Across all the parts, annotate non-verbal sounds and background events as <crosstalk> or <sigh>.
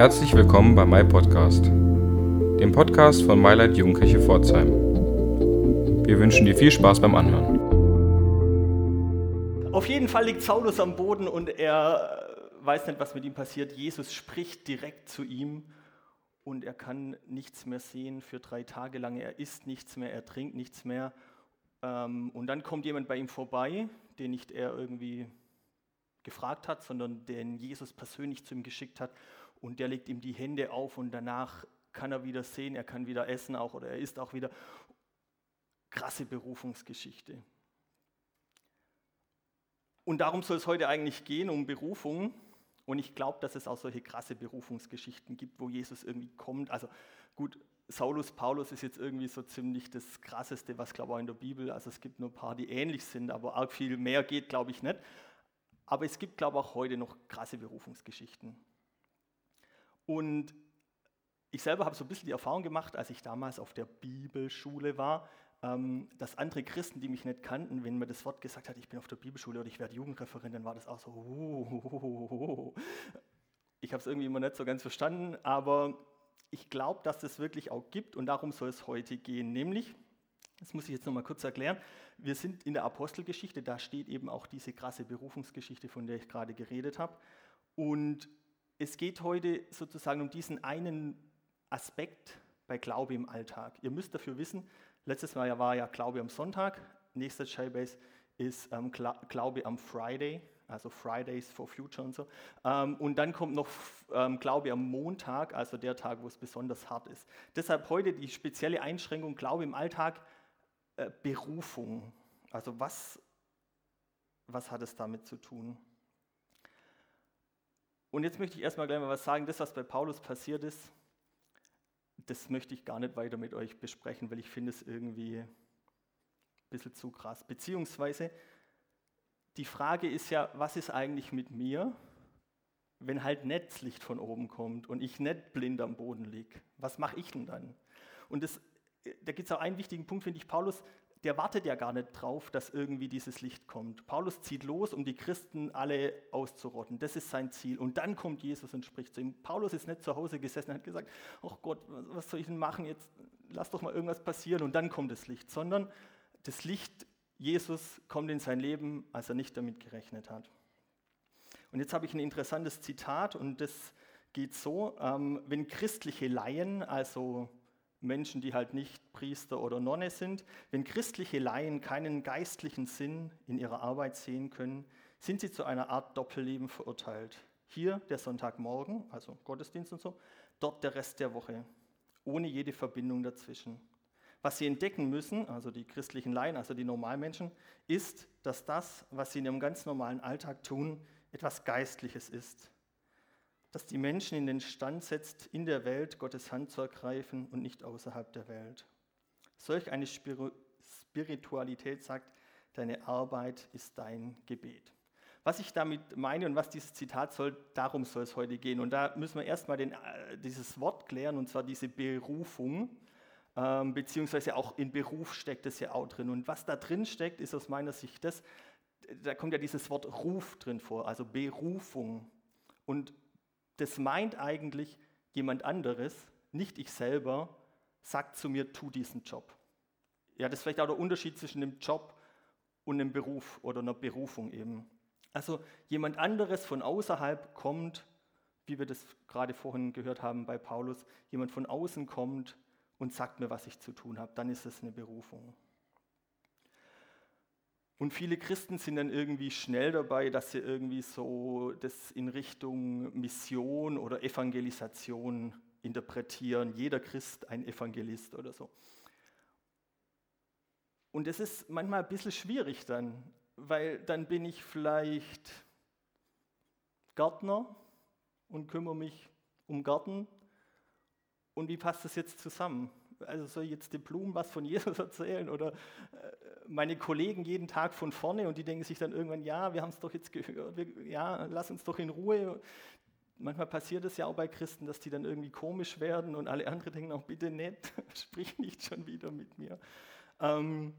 Herzlich willkommen bei My Podcast, dem Podcast von MyLight Jugendkirche Pforzheim. Wir wünschen dir viel Spaß beim Anhören. Auf jeden Fall liegt Saulus am Boden und er weiß nicht, was mit ihm passiert. Jesus spricht direkt zu ihm und er kann nichts mehr sehen für drei Tage lang. Er isst nichts mehr, er trinkt nichts mehr. Ähm, und dann kommt jemand bei ihm vorbei, den nicht er irgendwie gefragt hat, sondern den Jesus persönlich zu ihm geschickt hat. Und der legt ihm die Hände auf und danach kann er wieder sehen, er kann wieder essen auch oder er isst auch wieder. Krasse Berufungsgeschichte. Und darum soll es heute eigentlich gehen, um Berufung. Und ich glaube, dass es auch solche krasse Berufungsgeschichten gibt, wo Jesus irgendwie kommt. Also gut, Saulus, Paulus ist jetzt irgendwie so ziemlich das Krasseste, was glaube ich in der Bibel. Also es gibt nur ein paar, die ähnlich sind, aber arg viel mehr geht, glaube ich, nicht. Aber es gibt, glaube ich, auch heute noch krasse Berufungsgeschichten. Und ich selber habe so ein bisschen die Erfahrung gemacht, als ich damals auf der Bibelschule war, ähm, dass andere Christen, die mich nicht kannten, wenn mir das Wort gesagt hat, ich bin auf der Bibelschule oder ich werde Jugendreferent, dann war das auch so, oh, ich habe es irgendwie immer nicht so ganz verstanden, aber ich glaube, dass es das wirklich auch gibt und darum soll es heute gehen, nämlich das muss ich jetzt nochmal kurz erklären. Wir sind in der Apostelgeschichte, da steht eben auch diese krasse Berufungsgeschichte, von der ich gerade geredet habe. Und es geht heute sozusagen um diesen einen Aspekt bei Glaube im Alltag. Ihr müsst dafür wissen, letztes Mal war ja Glaube am Sonntag, nächster Shaybase ist ähm, Glaube am Friday, also Fridays for Future und so. Ähm, und dann kommt noch ähm, Glaube am Montag, also der Tag, wo es besonders hart ist. Deshalb heute die spezielle Einschränkung Glaube im Alltag äh, Berufung. Also was, was hat es damit zu tun? Und jetzt möchte ich erstmal gleich mal was sagen. Das, was bei Paulus passiert ist, das möchte ich gar nicht weiter mit euch besprechen, weil ich finde es irgendwie ein bisschen zu krass. Beziehungsweise die Frage ist ja, was ist eigentlich mit mir, wenn halt Netzlicht von oben kommt und ich nicht blind am Boden liege? Was mache ich denn dann? Und das da gibt es auch einen wichtigen Punkt, finde ich, Paulus, der wartet ja gar nicht drauf, dass irgendwie dieses Licht kommt. Paulus zieht los, um die Christen alle auszurotten. Das ist sein Ziel. Und dann kommt Jesus und spricht zu ihm. Paulus ist nicht zu Hause gesessen und hat gesagt, ach Gott, was soll ich denn machen jetzt? Lass doch mal irgendwas passieren und dann kommt das Licht. Sondern das Licht Jesus kommt in sein Leben, als er nicht damit gerechnet hat. Und jetzt habe ich ein interessantes Zitat und das geht so, ähm, wenn christliche Laien, also Menschen, die halt nicht Priester oder Nonne sind, wenn christliche Laien keinen geistlichen Sinn in ihrer Arbeit sehen können, sind sie zu einer Art Doppelleben verurteilt. Hier der Sonntagmorgen, also Gottesdienst und so, dort der Rest der Woche, ohne jede Verbindung dazwischen. Was sie entdecken müssen, also die christlichen Laien, also die Normalmenschen, ist, dass das, was sie in ihrem ganz normalen Alltag tun, etwas Geistliches ist das die Menschen in den Stand setzt, in der Welt Gottes Hand zu ergreifen und nicht außerhalb der Welt. Solch eine Spiritualität sagt, deine Arbeit ist dein Gebet. Was ich damit meine und was dieses Zitat soll, darum soll es heute gehen. Und da müssen wir erstmal den, äh, dieses Wort klären, und zwar diese Berufung, ähm, beziehungsweise auch in Beruf steckt es ja auch drin. Und was da drin steckt, ist aus meiner Sicht das, da kommt ja dieses Wort Ruf drin vor, also Berufung. Und das meint eigentlich jemand anderes, nicht ich selber, sagt zu mir, tu diesen Job. Ja, das ist vielleicht auch der Unterschied zwischen einem Job und einem Beruf oder einer Berufung eben. Also jemand anderes von außerhalb kommt, wie wir das gerade vorhin gehört haben bei Paulus, jemand von außen kommt und sagt mir, was ich zu tun habe, dann ist es eine Berufung. Und viele Christen sind dann irgendwie schnell dabei, dass sie irgendwie so das in Richtung Mission oder Evangelisation interpretieren. Jeder Christ ein Evangelist oder so. Und das ist manchmal ein bisschen schwierig dann, weil dann bin ich vielleicht Gärtner und kümmere mich um Garten. Und wie passt das jetzt zusammen? Also soll ich jetzt den Blumen was von Jesus <laughs> erzählen oder äh, meine Kollegen jeden Tag von vorne und die denken sich dann irgendwann, ja, wir haben es doch jetzt gehört, wir, ja, lass uns doch in Ruhe. Manchmal passiert es ja auch bei Christen, dass die dann irgendwie komisch werden und alle anderen denken auch, bitte nicht, <laughs> sprich nicht schon wieder mit mir. Ähm,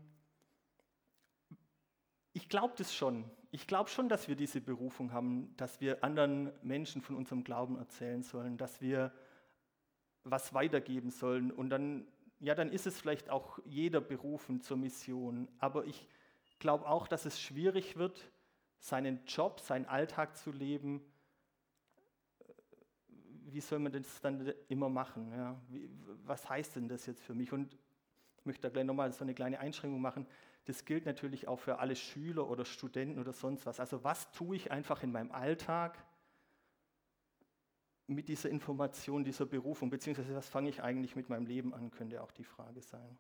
ich glaube das schon. Ich glaube schon, dass wir diese Berufung haben, dass wir anderen Menschen von unserem Glauben erzählen sollen, dass wir was weitergeben sollen. Und dann, ja, dann ist es vielleicht auch jeder berufen zur Mission. Aber ich glaube auch, dass es schwierig wird, seinen Job, seinen Alltag zu leben. Wie soll man das dann immer machen? Ja? Wie, was heißt denn das jetzt für mich? Und ich möchte da gleich nochmal so eine kleine Einschränkung machen. Das gilt natürlich auch für alle Schüler oder Studenten oder sonst was. Also was tue ich einfach in meinem Alltag mit dieser Information, dieser Berufung, beziehungsweise was fange ich eigentlich mit meinem Leben an, könnte auch die Frage sein.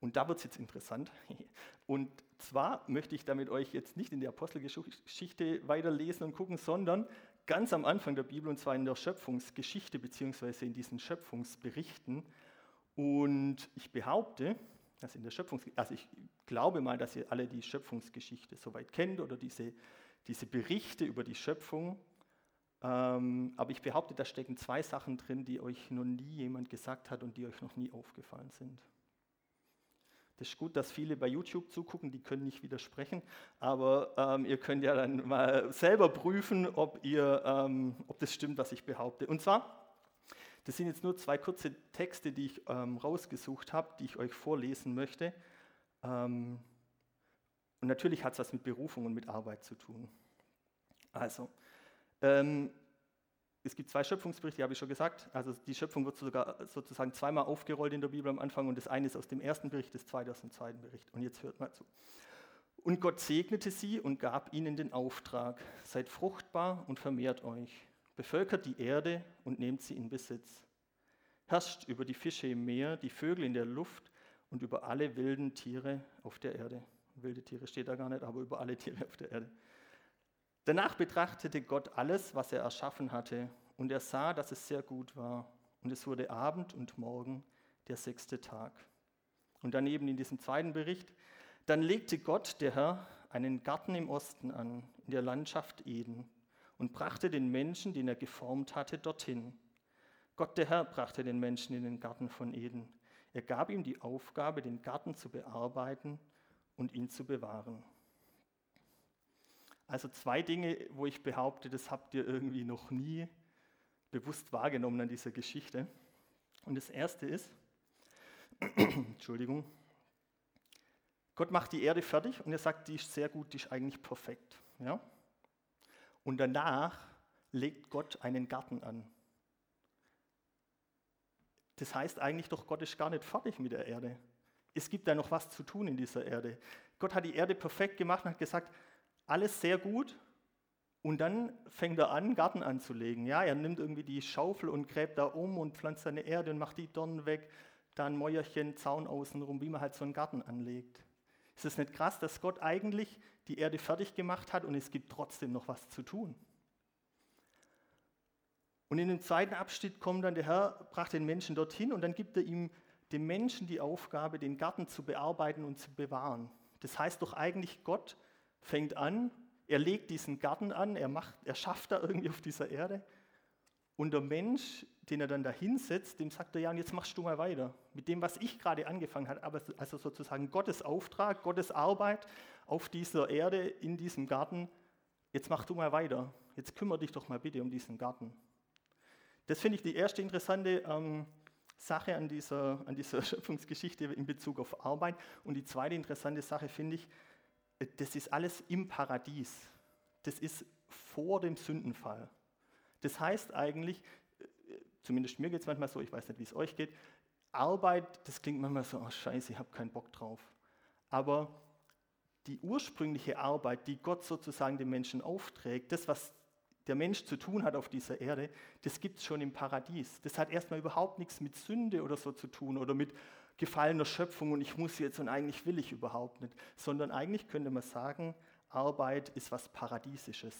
Und da wird es jetzt interessant. <laughs> Und zwar möchte ich damit euch jetzt nicht in die Apostelgeschichte weiterlesen und gucken, sondern ganz am Anfang der Bibel, und zwar in der Schöpfungsgeschichte, beziehungsweise in diesen Schöpfungsberichten. Und ich behaupte, dass in der Schöpfungs also ich glaube mal, dass ihr alle die Schöpfungsgeschichte soweit kennt oder diese, diese Berichte über die Schöpfung. Ähm, aber ich behaupte, da stecken zwei Sachen drin, die euch noch nie jemand gesagt hat und die euch noch nie aufgefallen sind. Das ist gut, dass viele bei YouTube zugucken, die können nicht widersprechen, aber ähm, ihr könnt ja dann mal selber prüfen, ob, ihr, ähm, ob das stimmt, was ich behaupte. Und zwar das sind jetzt nur zwei kurze Texte, die ich ähm, rausgesucht habe, die ich euch vorlesen möchte. Ähm, und natürlich hat es was mit Berufung und mit Arbeit zu tun. Also, ähm, es gibt zwei Schöpfungsberichte, habe ich schon gesagt. Also die Schöpfung wird sogar sozusagen zweimal aufgerollt in der Bibel am Anfang und das eine ist aus dem ersten Bericht, das zweite aus dem zweiten Bericht. Und jetzt hört mal zu. Und Gott segnete sie und gab ihnen den Auftrag, seid fruchtbar und vermehrt euch bevölkert die Erde und nehmt sie in Besitz. Herrscht über die Fische im Meer, die Vögel in der Luft und über alle wilden Tiere auf der Erde. Wilde Tiere steht da gar nicht, aber über alle Tiere auf der Erde. Danach betrachtete Gott alles, was er erschaffen hatte, und er sah, dass es sehr gut war. Und es wurde Abend und Morgen, der sechste Tag. Und daneben in diesem zweiten Bericht, dann legte Gott, der Herr, einen Garten im Osten an, in der Landschaft Eden und brachte den Menschen, den er geformt hatte, dorthin. Gott der Herr brachte den Menschen in den Garten von Eden. Er gab ihm die Aufgabe, den Garten zu bearbeiten und ihn zu bewahren. Also zwei Dinge, wo ich behaupte, das habt ihr irgendwie noch nie bewusst wahrgenommen an dieser Geschichte. Und das erste ist, <clears throat> Entschuldigung, Gott macht die Erde fertig und er sagt, die ist sehr gut, die ist eigentlich perfekt. Ja? Und danach legt Gott einen Garten an. Das heißt eigentlich doch, Gott ist gar nicht fertig mit der Erde. Es gibt da noch was zu tun in dieser Erde. Gott hat die Erde perfekt gemacht und hat gesagt, alles sehr gut. Und dann fängt er an, Garten anzulegen. Ja, er nimmt irgendwie die Schaufel und gräbt da um und pflanzt seine Erde und macht die Dornen weg, da ein Mäuerchen, Zaun außenrum, wie man halt so einen Garten anlegt. Ist es nicht krass, dass Gott eigentlich die Erde fertig gemacht hat und es gibt trotzdem noch was zu tun? Und in dem zweiten Abschnitt kommt dann der Herr, brachte den Menschen dorthin und dann gibt er ihm dem Menschen die Aufgabe, den Garten zu bearbeiten und zu bewahren. Das heißt doch eigentlich, Gott fängt an, er legt diesen Garten an, er, macht, er schafft da irgendwie auf dieser Erde und der Mensch, den er dann da hinsetzt, dem sagt er, ja, und jetzt machst du mal weiter. Mit dem, was ich gerade angefangen habe, aber also sozusagen Gottes Auftrag, Gottes Arbeit auf dieser Erde, in diesem Garten, jetzt mach du mal weiter. Jetzt kümmere dich doch mal bitte um diesen Garten. Das finde ich die erste interessante ähm, Sache an dieser, an dieser <laughs> Schöpfungsgeschichte in Bezug auf Arbeit. Und die zweite interessante Sache finde ich, das ist alles im Paradies. Das ist vor dem Sündenfall. Das heißt eigentlich, äh, zumindest mir geht es manchmal so, ich weiß nicht, wie es euch geht, Arbeit, das klingt manchmal so, oh scheiße, ich habe keinen Bock drauf. Aber die ursprüngliche Arbeit, die Gott sozusagen dem Menschen aufträgt, das, was der Mensch zu tun hat auf dieser Erde, das gibt es schon im Paradies. Das hat erstmal überhaupt nichts mit Sünde oder so zu tun oder mit gefallener Schöpfung und ich muss jetzt und eigentlich will ich überhaupt nicht, sondern eigentlich könnte man sagen, Arbeit ist was Paradiesisches.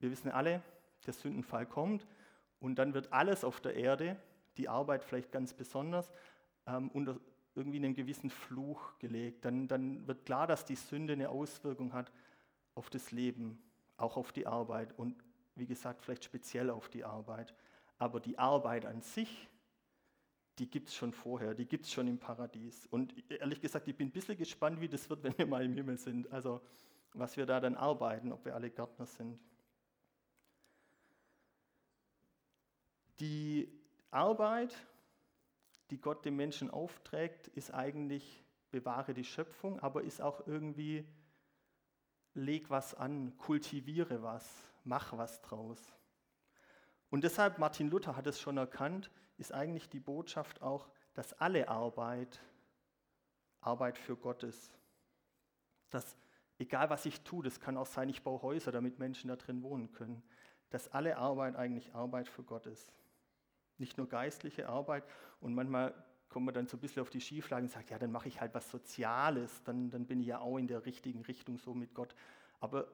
Wir wissen alle, der Sündenfall kommt und dann wird alles auf der Erde, die Arbeit vielleicht ganz besonders, ähm, unter irgendwie einen gewissen Fluch gelegt. Dann, dann wird klar, dass die Sünde eine Auswirkung hat auf das Leben, auch auf die Arbeit und wie gesagt, vielleicht speziell auf die Arbeit. Aber die Arbeit an sich, die gibt es schon vorher, die gibt es schon im Paradies. Und ehrlich gesagt, ich bin ein bisschen gespannt, wie das wird, <laughs> wenn wir mal im Himmel sind. Also was wir da dann arbeiten, ob wir alle Gärtner sind. Die Arbeit, die Gott dem Menschen aufträgt, ist eigentlich bewahre die Schöpfung, aber ist auch irgendwie leg was an, kultiviere was, mach was draus. Und deshalb, Martin Luther hat es schon erkannt, ist eigentlich die Botschaft auch, dass alle Arbeit Arbeit für Gott ist. Dass egal was ich tue, das kann auch sein, ich baue Häuser, damit Menschen da drin wohnen können, dass alle Arbeit eigentlich Arbeit für Gott ist. Nicht nur geistliche Arbeit und manchmal kommt man dann so ein bisschen auf die Schieflage und sagt, ja, dann mache ich halt was Soziales, dann, dann bin ich ja auch in der richtigen Richtung so mit Gott. Aber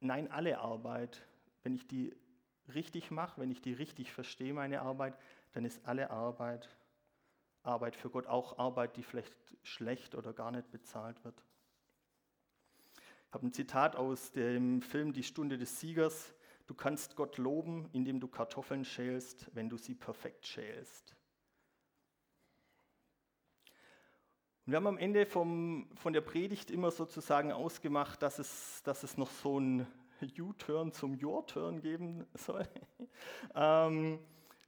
nein, alle Arbeit, wenn ich die richtig mache, wenn ich die richtig verstehe, meine Arbeit, dann ist alle Arbeit Arbeit für Gott, auch Arbeit, die vielleicht schlecht oder gar nicht bezahlt wird. Ich habe ein Zitat aus dem Film Die Stunde des Siegers. Du kannst Gott loben, indem du Kartoffeln schälst, wenn du sie perfekt schälst. Und wir haben am Ende vom, von der Predigt immer sozusagen ausgemacht, dass es, dass es noch so ein U-Turn zum Your-Turn geben soll. <laughs> ähm,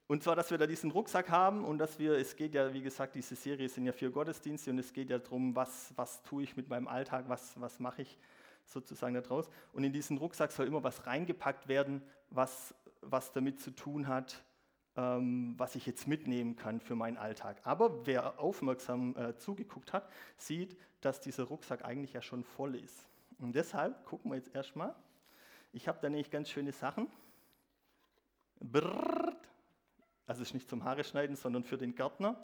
und zwar, dass wir da diesen Rucksack haben und dass wir, es geht ja, wie gesagt, diese Serie sind ja vier Gottesdienste und es geht ja darum, was, was tue ich mit meinem Alltag, was, was mache ich sozusagen daraus. Und in diesen Rucksack soll immer was reingepackt werden, was, was damit zu tun hat, ähm, was ich jetzt mitnehmen kann für meinen Alltag. Aber wer aufmerksam äh, zugeguckt hat, sieht, dass dieser Rucksack eigentlich ja schon voll ist. Und deshalb gucken wir jetzt erstmal. Ich habe da nämlich ganz schöne Sachen. Brrrt. Also ist nicht zum Haare schneiden, sondern für den Gärtner.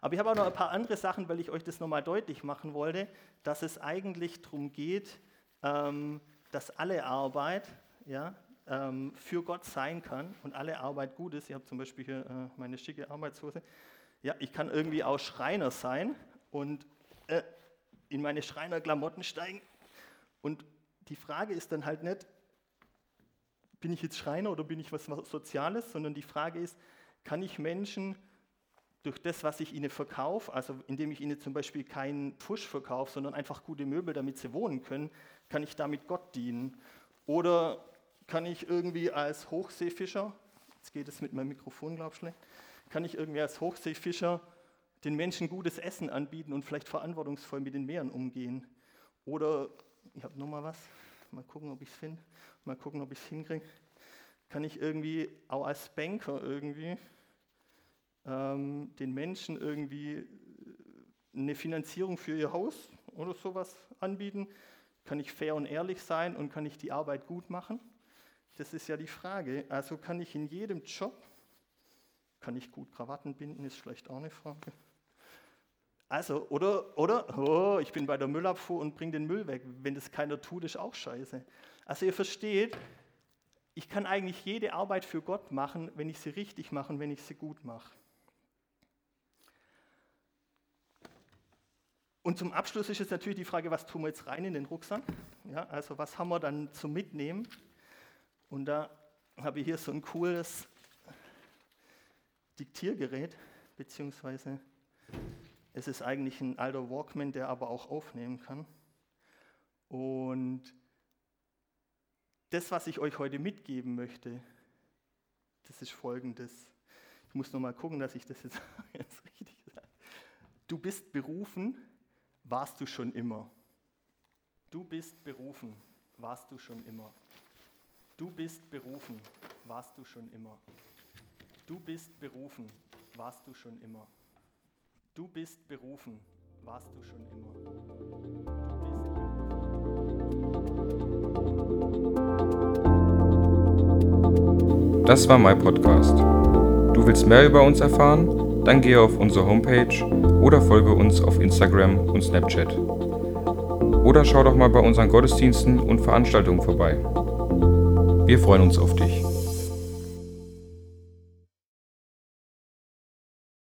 Aber ich habe auch noch ein paar andere Sachen, weil ich euch das nochmal deutlich machen wollte, dass es eigentlich darum geht, ähm, dass alle Arbeit ja, ähm, für Gott sein kann und alle Arbeit gut ist. Ich habe zum Beispiel hier äh, meine schicke Arbeitshose. Ja, ich kann irgendwie auch Schreiner sein und äh, in meine Schreinerklamotten steigen. Und die Frage ist dann halt nicht, bin ich jetzt Schreiner oder bin ich was Soziales, sondern die Frage ist, kann ich Menschen durch das, was ich ihnen verkaufe, also indem ich ihnen zum Beispiel keinen Pfusch verkaufe, sondern einfach gute Möbel, damit sie wohnen können, kann ich damit Gott dienen? Oder kann ich irgendwie als Hochseefischer, jetzt geht es mit meinem Mikrofon, glaube ich, schlecht, kann ich irgendwie als Hochseefischer den Menschen gutes Essen anbieten und vielleicht verantwortungsvoll mit den Meeren umgehen? Oder, ich habe noch mal was, mal gucken, ob ich es finde, mal gucken, ob ich es hinkriege. Kann ich irgendwie auch als Banker irgendwie ähm, den Menschen irgendwie äh, eine Finanzierung für ihr Haus oder sowas anbieten? Kann ich fair und ehrlich sein und kann ich die Arbeit gut machen? Das ist ja die Frage. Also kann ich in jedem Job, kann ich gut Krawatten binden, ist vielleicht auch eine Frage. Also, oder, oder, oh, ich bin bei der Müllabfuhr und bringe den Müll weg. Wenn das keiner tut, ist auch scheiße. Also ihr versteht, ich kann eigentlich jede Arbeit für Gott machen, wenn ich sie richtig mache und wenn ich sie gut mache. Und zum Abschluss ist jetzt natürlich die Frage, was tun wir jetzt rein in den Rucksack? Ja, also was haben wir dann zum Mitnehmen? Und da habe ich hier so ein cooles Diktiergerät, beziehungsweise es ist eigentlich ein alter Walkman, der aber auch aufnehmen kann. Und das, was ich euch heute mitgeben möchte, das ist folgendes. Ich muss noch mal gucken, dass ich das jetzt, <laughs> jetzt richtig sage. Du bist berufen, warst du schon immer. Du bist berufen, warst du schon immer. Du bist berufen, warst du schon immer. Du bist berufen, warst du schon immer. Du bist berufen, warst du schon immer. Das war mein Podcast. Du willst mehr über uns erfahren? Dann gehe auf unsere Homepage oder folge uns auf Instagram und Snapchat. Oder schau doch mal bei unseren Gottesdiensten und Veranstaltungen vorbei. Wir freuen uns auf dich.